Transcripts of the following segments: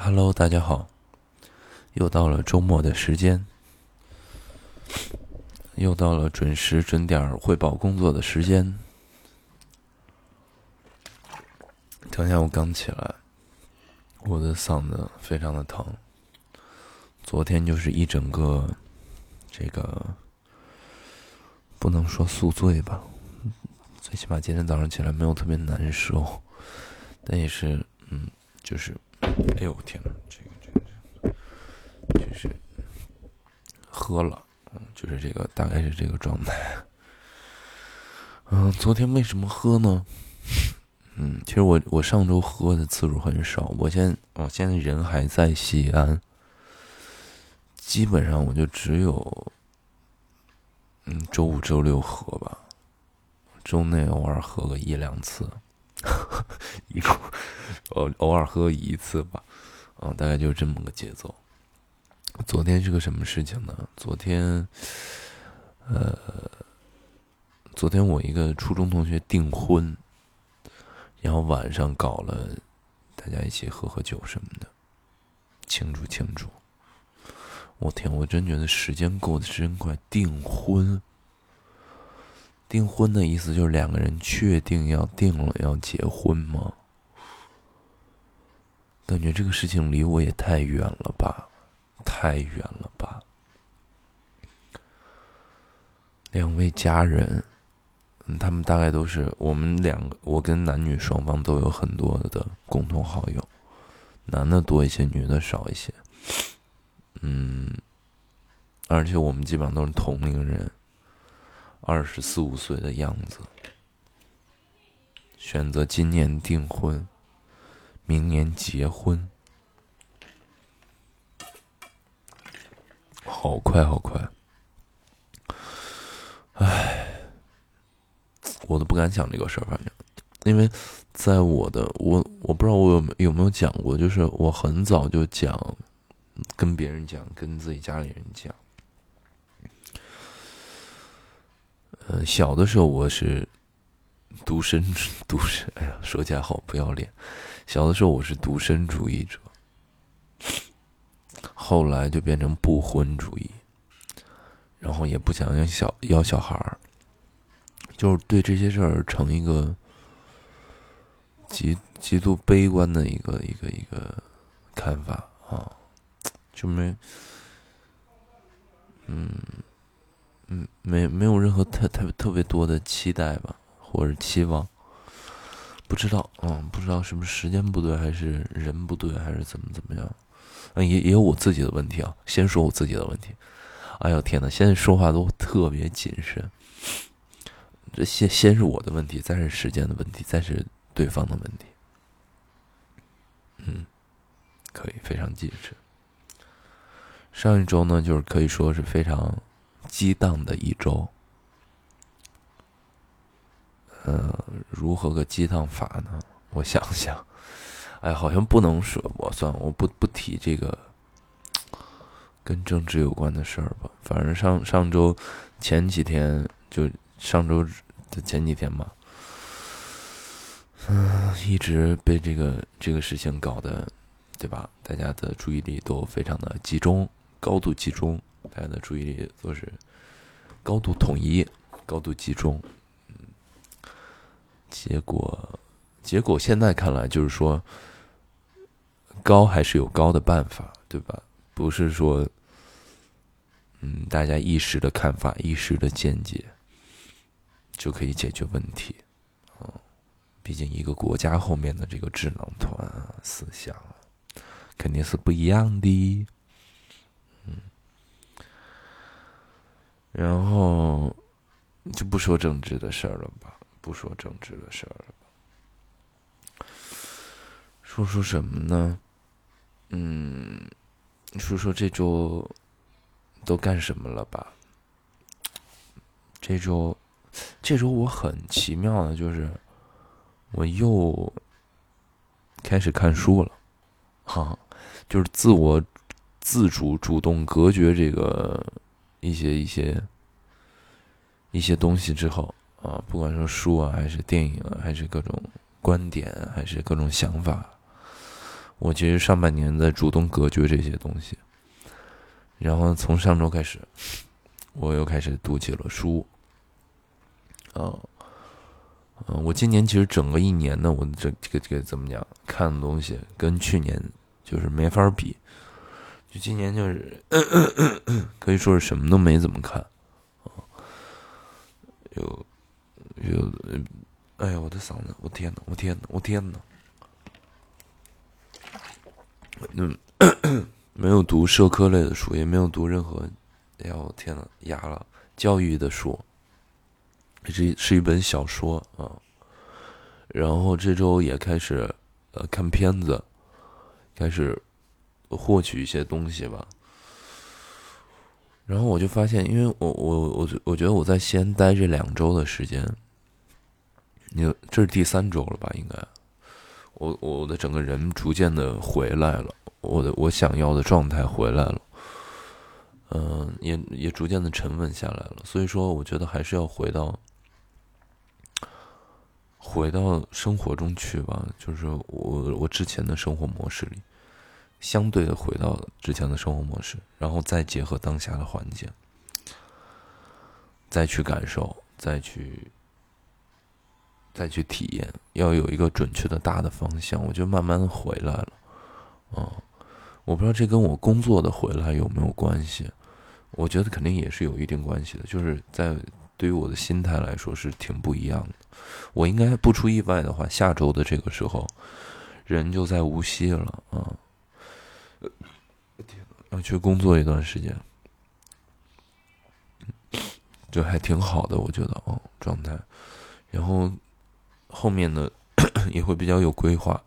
Hello，大家好，又到了周末的时间，又到了准时准点汇报工作的时间。等一下我刚起来，我的嗓子非常的疼。昨天就是一整个，这个不能说宿醉吧，最起码今天早上起来没有特别难受，但也是，嗯，就是。哎呦天呐，这个这个这个，就是喝了，嗯，就是这个大概是这个状态。嗯，昨天为什么喝呢？嗯，其实我我上周喝的次数很少，我现我现在人还在西安，基本上我就只有，嗯，周五周六喝吧，周内偶尔喝个一两次。一共偶偶尔喝一次吧，嗯，大概就是这么个节奏。昨天是个什么事情呢？昨天，呃，昨天我一个初中同学订婚，然后晚上搞了大家一起喝喝酒什么的，庆祝庆祝。我天，我真觉得时间过得真快，订婚。订婚的意思就是两个人确定要定了要结婚吗？感觉这个事情离我也太远了吧，太远了吧。两位家人，嗯，他们大概都是我们两个，我跟男女双方都有很多的共同好友，男的多一些，女的少一些。嗯，而且我们基本上都是同龄人。二十四五岁的样子，选择今年订婚，明年结婚，好快好快！唉，我都不敢想这个事儿，反正，因为在我的我我不知道我有有没有讲过，就是我很早就讲，跟别人讲，跟自己家里人讲。呃，小的时候我是独身，独身，哎呀，说起来好不要脸。小的时候我是独身主义者，后来就变成不婚主义，然后也不想要小要小孩儿，就是对这些事儿成一个极极度悲观的一个一个一个看法啊，就没，嗯。嗯，没没有任何特特特别多的期待吧，或者期望，不知道，嗯，不知道是不是时间不对，还是人不对，还是怎么怎么样，嗯，也也有我自己的问题啊。先说我自己的问题，哎呦天呐，现在说话都特别谨慎。这先先是我的问题，再是时间的问题，再是对方的问题。嗯，可以非常谨慎。上一周呢，就是可以说是非常。激荡的一周，呃，如何个激荡法呢？我想想，哎，好像不能说，我算我不不提这个跟政治有关的事儿吧。反正上上周前几天，就上周的前几天吧，嗯，一直被这个这个事情搞得，对吧？大家的注意力都非常的集中，高度集中。大家的注意力都是高度统一、高度集中，结果，结果现在看来就是说，高还是有高的办法，对吧？不是说，嗯，大家一时的看法、一时的见解就可以解决问题，毕竟一个国家后面的这个智囊团思想肯定是不一样的。嗯然后就不说政治的事儿了吧，不说政治的事儿了，说说什么呢？嗯，说说这周都干什么了吧？这周，这周我很奇妙的，就是我又开始看书了，哈，就是自我自主主动隔绝这个。一些一些一些东西之后啊，不管是书啊，还是电影啊，还是各种观点，还是各种想法，我其实上半年在主动隔绝这些东西，然后从上周开始，我又开始读起了书。啊，嗯，我今年其实整个一年呢，我这这个这个怎么讲，看的东西跟去年就是没法比。就今年就是 可以说是什么都没怎么看，啊，有有，哎呀，我的嗓子，我天呐，我天呐，我天呐！嗯，没有读社科类的书，也没有读任何，哎呀，我天呐，哑了，教育的书，这是一本小说啊。然后这周也开始呃看片子，开始。获取一些东西吧，然后我就发现，因为我我我我觉得我在西安待这两周的时间，你这是第三周了吧？应该，我我的整个人逐渐的回来了，我的我想要的状态回来了，嗯，也也逐渐的沉稳下来了。所以说，我觉得还是要回到回到生活中去吧，就是我我之前的生活模式里。相对的回到之前的生活模式，然后再结合当下的环境，再去感受，再去，再去体验，要有一个准确的大的方向。我就慢慢的回来了，嗯，我不知道这跟我工作的回来有没有关系？我觉得肯定也是有一定关系的。就是在对于我的心态来说是挺不一样的。我应该不出意外的话，下周的这个时候，人就在无锡了，啊。要去工作一段时间，就还挺好的，我觉得哦，状态。然后后面呢 也会比较有规划。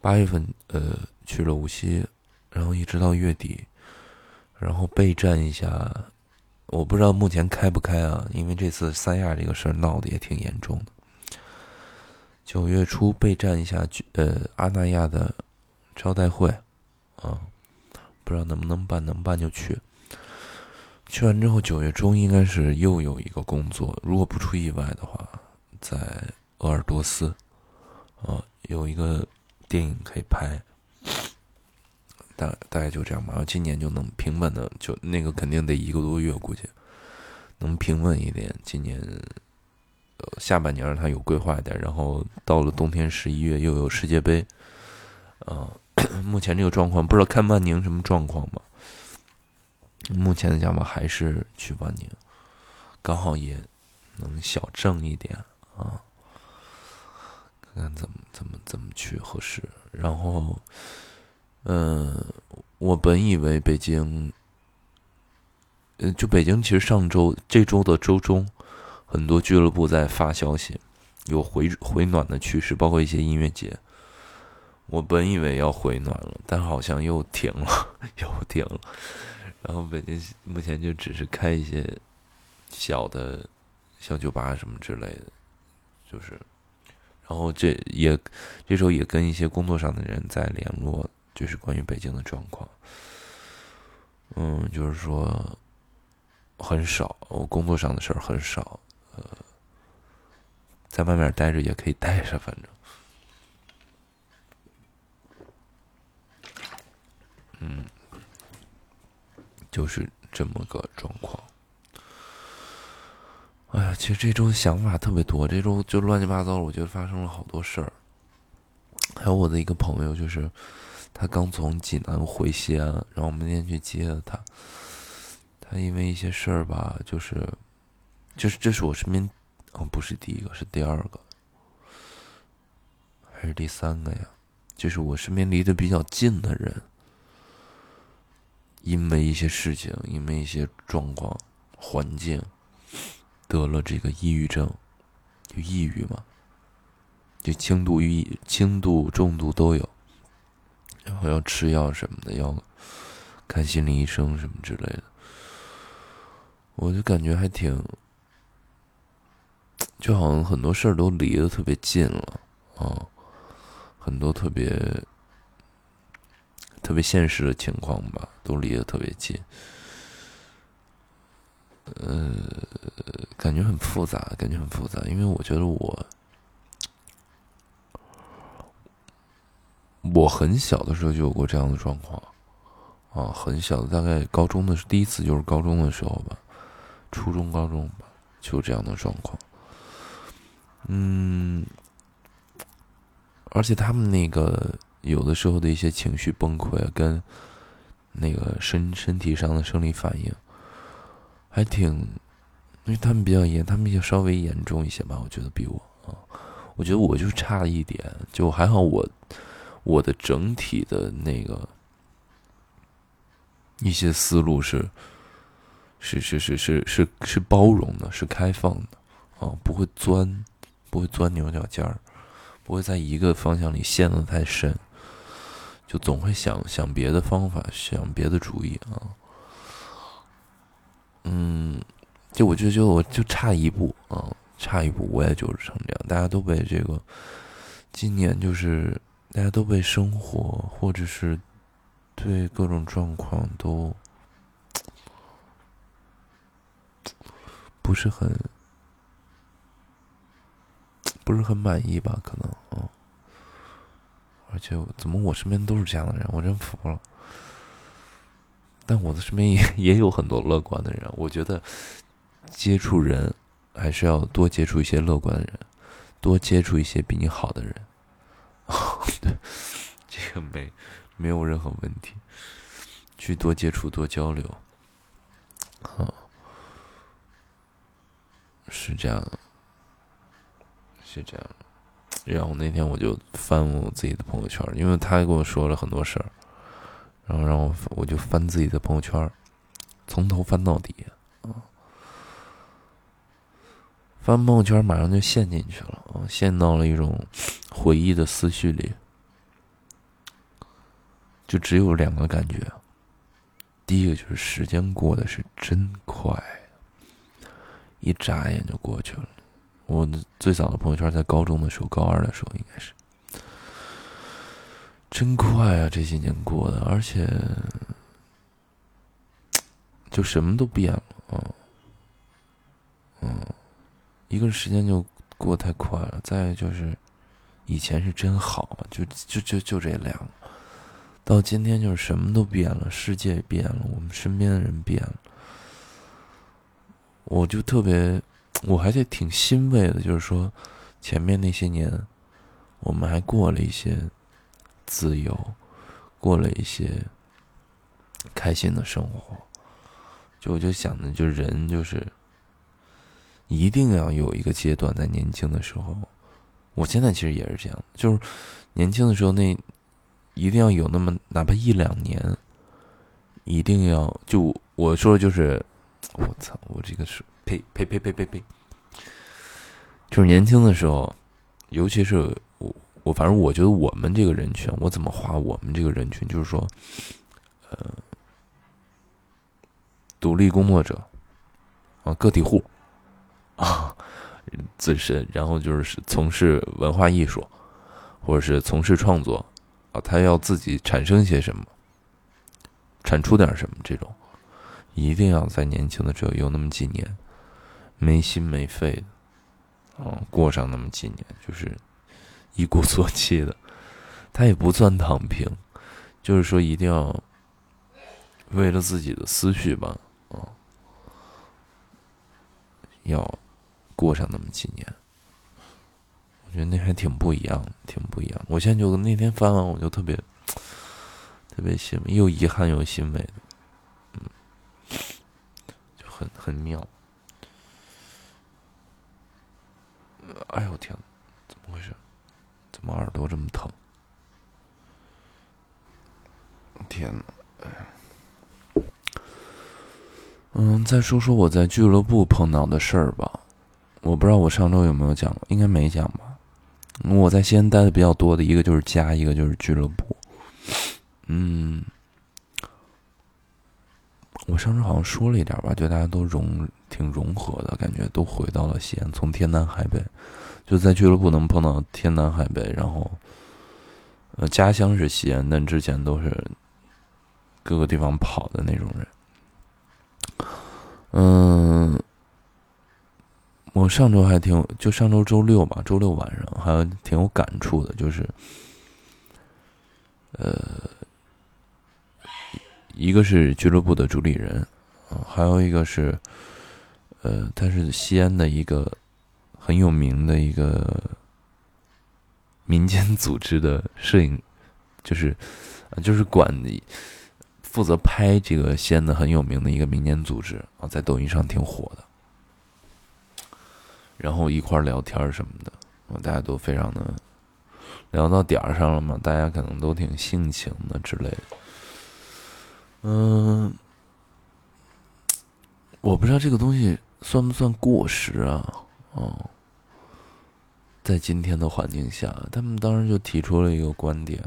八月份呃去了无锡，然后一直到月底，然后备战一下。我不知道目前开不开啊，因为这次三亚这个事儿闹得也挺严重的。九月初备战一下呃阿那亚的招待会。啊，不知道能不能办，能办就去。去完之后，九月中应该是又有一个工作，如果不出意外的话，在鄂尔多斯，啊，有一个电影可以拍。大大概就这样吧，然后今年就能平稳的，就那个肯定得一个多月，估计能平稳一点。今年呃下半年让他有规划一点，然后到了冬天十一月又有世界杯，啊。目前这个状况不知道看曼宁什么状况吧？目前的想法还是去万宁，刚好也能小挣一点啊，看看怎么怎么怎么去合适。然后，嗯，我本以为北京，呃，就北京其实上周这周的周中，很多俱乐部在发消息，有回回暖的趋势，包括一些音乐节。我本以为要回暖了，但好像又停了，又停了。然后北京目前就只是开一些小的小酒吧什么之类的，就是。然后这也这时候也跟一些工作上的人在联络，就是关于北京的状况。嗯，就是说很少，我工作上的事儿很少。呃，在外面待着也可以待着，反正。嗯，就是这么个状况。哎呀，其实这周想法特别多，这周就乱七八糟，我觉得发生了好多事儿。还有我的一个朋友，就是他刚从济南回西安，然后我们那天去接他。他因为一些事儿吧，就是，就是这是我身边，哦，不是第一个，是第二个，还是第三个呀？就是我身边离得比较近的人。因为一些事情，因为一些状况、环境，得了这个抑郁症，就抑郁嘛，就轻度抑、轻度、重度都有，然后要吃药什么的，要看心理医生什么之类的，我就感觉还挺，就好像很多事儿都离得特别近了啊，很多特别。特别现实的情况吧，都离得特别近，呃，感觉很复杂，感觉很复杂。因为我觉得我，我很小的时候就有过这样的状况，啊，很小，大概高中的第一次就是高中的时候吧，初中、高中吧，就这样的状况。嗯，而且他们那个有的时候的一些情绪崩溃，跟那个身身体上的生理反应，还挺，因为他们比较严，他们就稍微严重一些吧，我觉得比我啊，我觉得我就差了一点，就还好我我的整体的那个一些思路是是是是是是是包容的，是开放的啊，不会钻。不会钻牛角尖儿，不会在一个方向里陷得太深，就总会想想别的方法，想别的主意啊。嗯，就我就觉得我就差一步啊，差一步我也就是成这样。大家都被这个，今年就是大家都被生活或者是对各种状况都不是很。不是很满意吧？可能，嗯，而且怎么我身边都是这样的人，我真服了。但我的身边也 也有很多乐观的人。我觉得接触人还是要多接触一些乐观的人，多接触一些比你好的人。这个没没有任何问题。去多接触，多交流。啊，是这样。是这样，然后那天我就翻我自己的朋友圈，因为他跟我说了很多事儿，然后让我我就翻自己的朋友圈，从头翻到底啊，翻朋友圈马上就陷进去了啊，陷到了一种回忆的思绪里，就只有两个感觉，第一个就是时间过得是真快，一眨眼就过去了。我最早的朋友圈在高中的时候，高二的时候应该是，真快啊！这些年过的，而且就什么都变了啊，嗯，一个时间就过太快了，再就是以前是真好，就就就就这两，到今天就是什么都变了，世界变了，我们身边的人变了，我就特别。我还是挺欣慰的，就是说，前面那些年，我们还过了一些自由，过了一些开心的生活。就我就想着，就人就是一定要有一个阶段，在年轻的时候，我现在其实也是这样，就是年轻的时候那一定要有那么哪怕一两年，一定要就我说就是，我操，我这个是。呸呸呸呸呸呸！就是年轻的时候，尤其是我我反正我觉得我们这个人群，我怎么划我们这个人群？就是说，呃，独立工作者啊，个体户啊，自身，然后就是从事文化艺术，或者是从事创作啊，他要自己产生些什么，产出点什么，这种一定要在年轻的时候有那么几年。没心没肺的，哦，过上那么几年，就是一鼓作气的，他也不算躺平，就是说一定要为了自己的思绪吧，哦，要过上那么几年，我觉得那还挺不一样，挺不一样。我现在就那天翻完，我就特别 特别欣慰，又遗憾又欣慰的，很很妙。哎呦天，怎么回事？怎么耳朵这么疼？天哪！哎，嗯，再说说我在俱乐部碰到的事儿吧。我不知道我上周有没有讲，应该没讲吧。我在西安待的比较多的一个就是家，一个就是俱乐部。嗯，我上周好像说了一点吧，就大家都融。挺融合的感觉，都回到了西安，从天南海北，就在俱乐部能碰到天南海北，然后，呃，家乡是西安，但之前都是各个地方跑的那种人。嗯，我上周还挺，就上周周六吧，周六晚上还挺有感触的，就是，呃，一个是俱乐部的主理人，啊，还有一个是，呃，他是西安的一个很有名的一个民间组织的摄影，就是，就是管负责拍这个西安的很有名的一个民间组织啊，在抖音上挺火的。然后一块聊天什么的，大家都非常的聊到点儿上了嘛，大家可能都挺性情的之类的。嗯，我不知道这个东西算不算过时啊？哦，在今天的环境下，他们当时就提出了一个观点。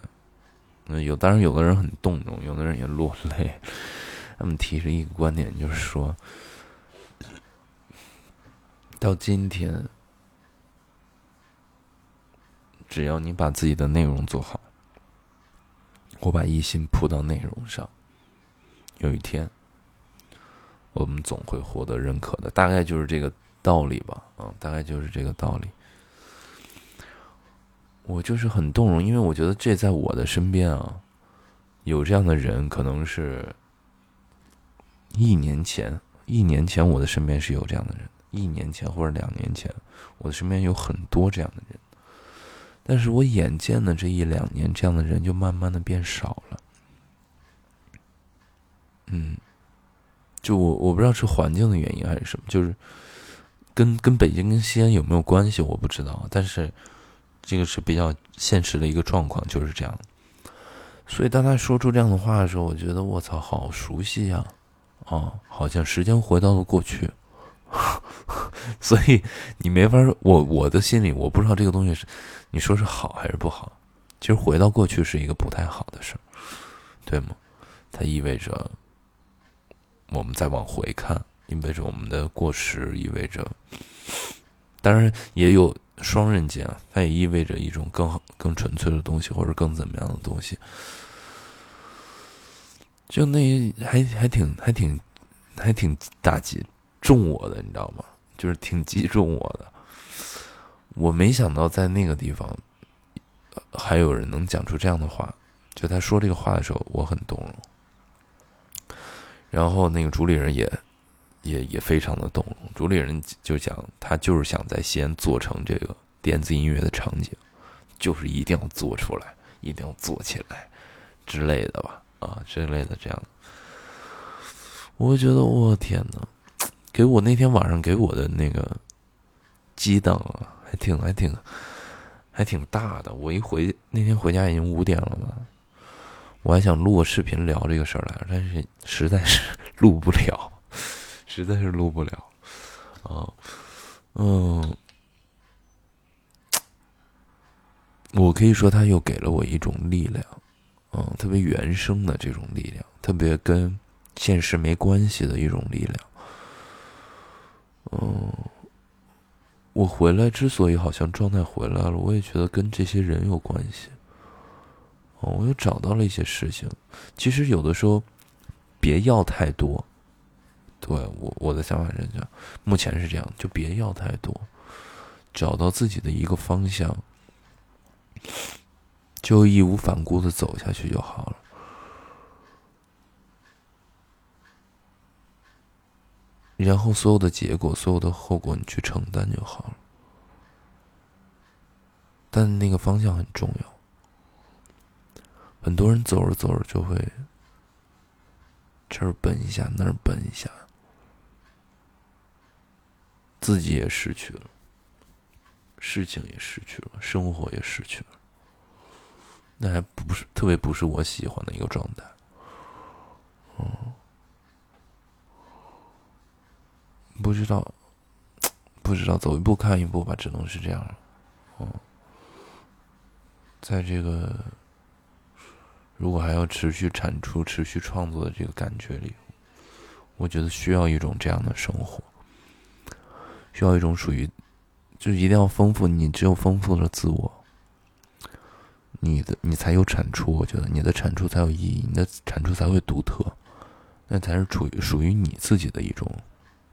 嗯，有，当然有的人很动容，有的人也落泪。他们提出一个观点，就是说。到今天，只要你把自己的内容做好，我把一心扑到内容上，有一天，我们总会获得认可的。大概就是这个道理吧，嗯，大概就是这个道理。我就是很动容，因为我觉得这在我的身边啊，有这样的人，可能是一年前，一年前我的身边是有这样的人。一年前或者两年前，我的身边有很多这样的人，但是我眼见的这一两年，这样的人就慢慢的变少了。嗯，就我我不知道是环境的原因还是什么，就是跟跟北京跟西安有没有关系，我不知道。但是这个是比较现实的一个状况，就是这样。所以当他说出这样的话的时候，我觉得我操，好熟悉呀！啊，好像时间回到了过去。所以你没法我我的心里我不知道这个东西是你说是好还是不好。其实回到过去是一个不太好的事儿，对吗？它意味着我们再往回看，意味着我们的过时，意味着当然也有双刃剑，它也意味着一种更好、更纯粹的东西，或者更怎么样的东西。就那还还挺还挺还挺打击。中我的，你知道吗？就是挺击中我的。我没想到在那个地方还有人能讲出这样的话。就他说这个话的时候，我很动容。然后那个主理人也也也非常的动容。主理人就讲，他就是想在西安做成这个电子音乐的场景，就是一定要做出来，一定要做起来之类的吧？啊，之类的这样。我觉得，我天呐，给我那天晚上给我的那个激荡啊，还挺还挺还挺大的。我一回那天回家已经五点了嘛，我还想录个视频聊这个事儿来，但是实在是录不了，实在是录不了啊。嗯，我可以说他又给了我一种力量，嗯，特别原生的这种力量，特别跟现实没关系的一种力量。嗯，我回来之所以好像状态回来了，我也觉得跟这些人有关系。哦，我又找到了一些事情。其实有的时候，别要太多。对我我的想法是这样，目前是这样，就别要太多，找到自己的一个方向，就义无反顾的走下去就好了。然后所有的结果，所有的后果，你去承担就好了。但那个方向很重要。很多人走着走着就会这儿奔一下，那儿奔一下，自己也失去了，事情也失去了，生活也失去了。那还不是特别不是我喜欢的一个状态。嗯。不知道，不知道，走一步看一步吧，只能是这样。哦，在这个如果还要持续产出、持续创作的这个感觉里，我觉得需要一种这样的生活，需要一种属于，就是一定要丰富。你只有丰富了自我，你的你才有产出。我觉得你的产出才有意义，你的产出才会独特，那才是处于属于你自己的一种。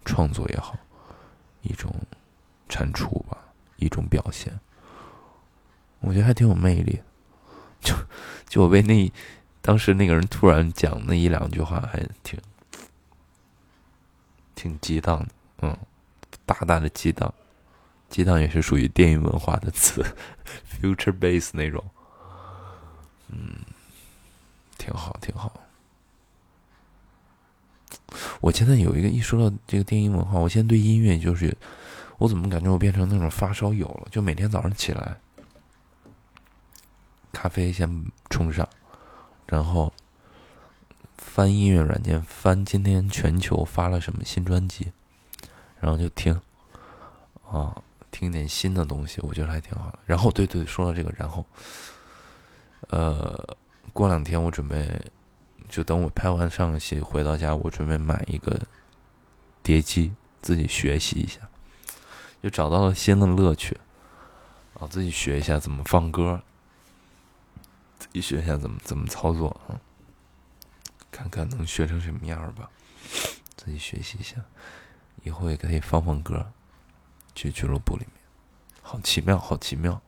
创作也好，一种产出吧，一种表现，我觉得还挺有魅力。就 就我被那当时那个人突然讲那一两句话，还挺挺激荡的，嗯，大大的激荡，激荡也是属于电影文化的词，future base 那种，嗯，挺好，挺好。我现在有一个一说到这个电影文化，我现在对音乐就是，我怎么感觉我变成那种发烧友了？就每天早上起来，咖啡先冲上，然后翻音乐软件，翻今天全球发了什么新专辑，然后就听，啊，听点新的东西，我觉得还挺好的。然后，对对，说到这个，然后，呃，过两天我准备。就等我拍完上个戏回到家，我准备买一个碟机，自己学习一下，就找到了新的乐趣。啊，自己学一下怎么放歌，自己学一下怎么怎么操作啊，看看能学成什么样吧。自己学习一下，以后也可以放放歌，去俱乐部里面，好奇妙，好奇妙。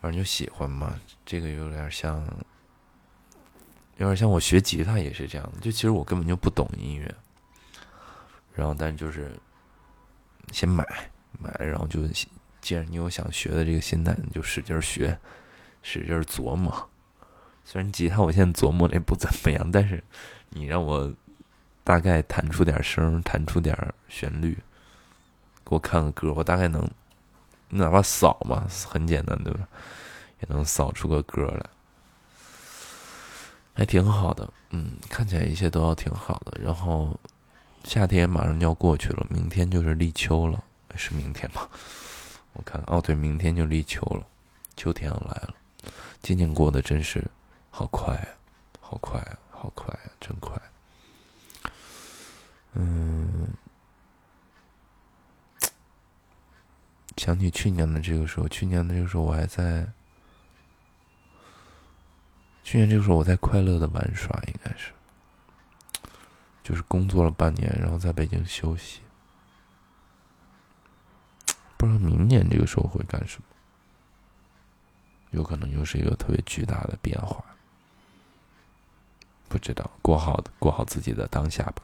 反正就喜欢嘛，这个有点像。有点像我学吉他也是这样的，就其实我根本就不懂音乐，然后但就是先买买，然后就既然你有想学的这个心态，你就使劲学，使劲琢磨。虽然吉他我现在琢磨的也不怎么样，但是你让我大概弹出点声，弹出点旋律，给我看个歌，我大概能你哪怕扫嘛，很简单对吧？也能扫出个歌来。还挺好的，嗯，看起来一切都要挺好的。然后夏天马上就要过去了，明天就是立秋了，是明天吗？我看，哦，对，明天就立秋了，秋天要来了。今年过得真是好快啊，好快啊，好快啊，真快。嗯，想起去年的这个时候，去年的这个时候我还在。去年这个时候我在快乐的玩耍，应该是，就是工作了半年，然后在北京休息，不知道明年这个时候会干什么，有可能又是一个特别巨大的变化，不知道，过好过好自己的当下吧。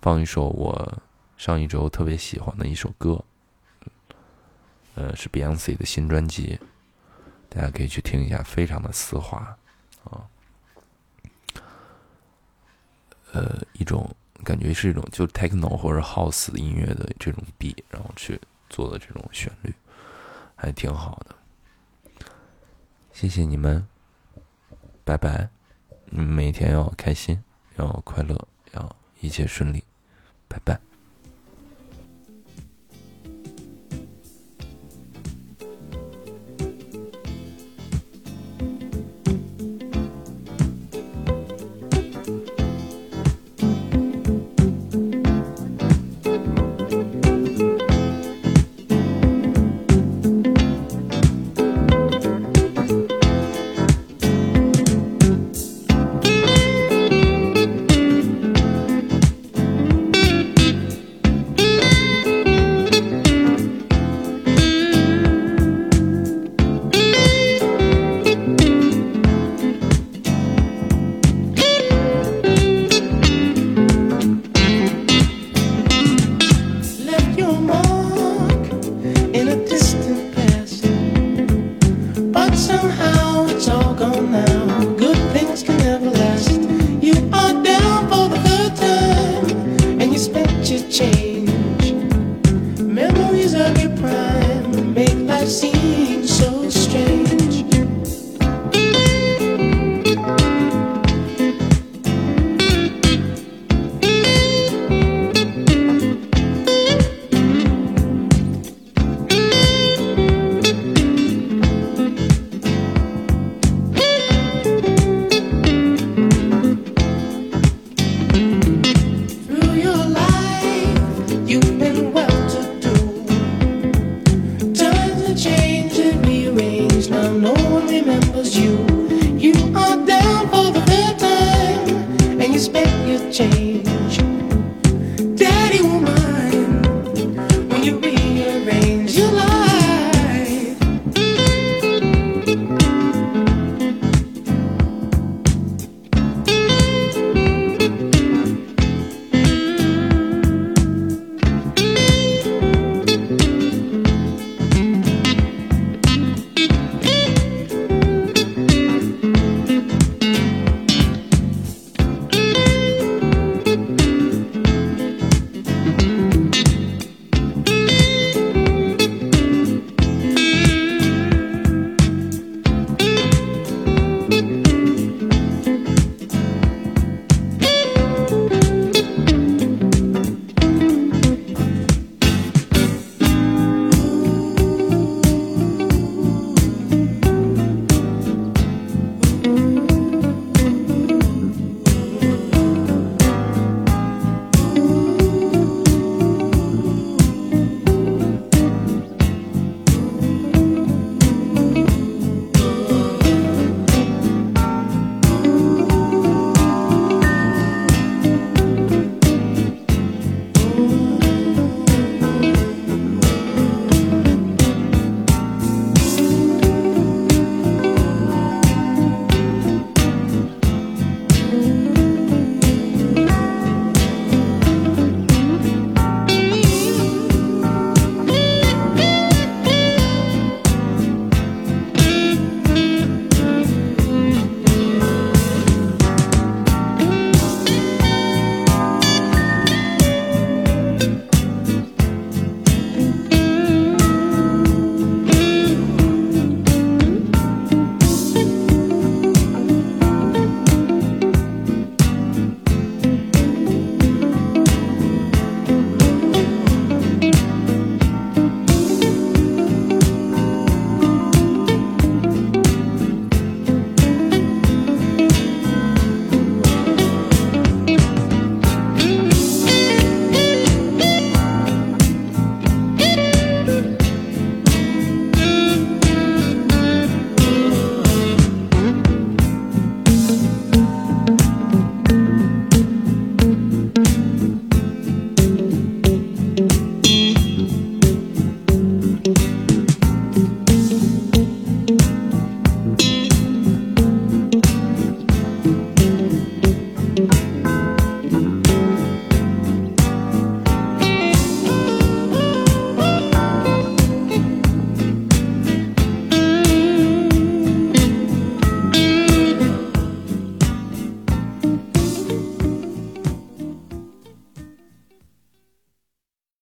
放一首我上一周特别喜欢的一首歌，呃，是 Beyonce 的新专辑，大家可以去听一下，非常的丝滑。啊，呃，一种感觉是一种就 techno 或者 house 音乐的这种 B，然后去做的这种旋律，还挺好的。谢谢你们，拜拜。你们每天要开心，要快乐，要一切顺利，拜拜。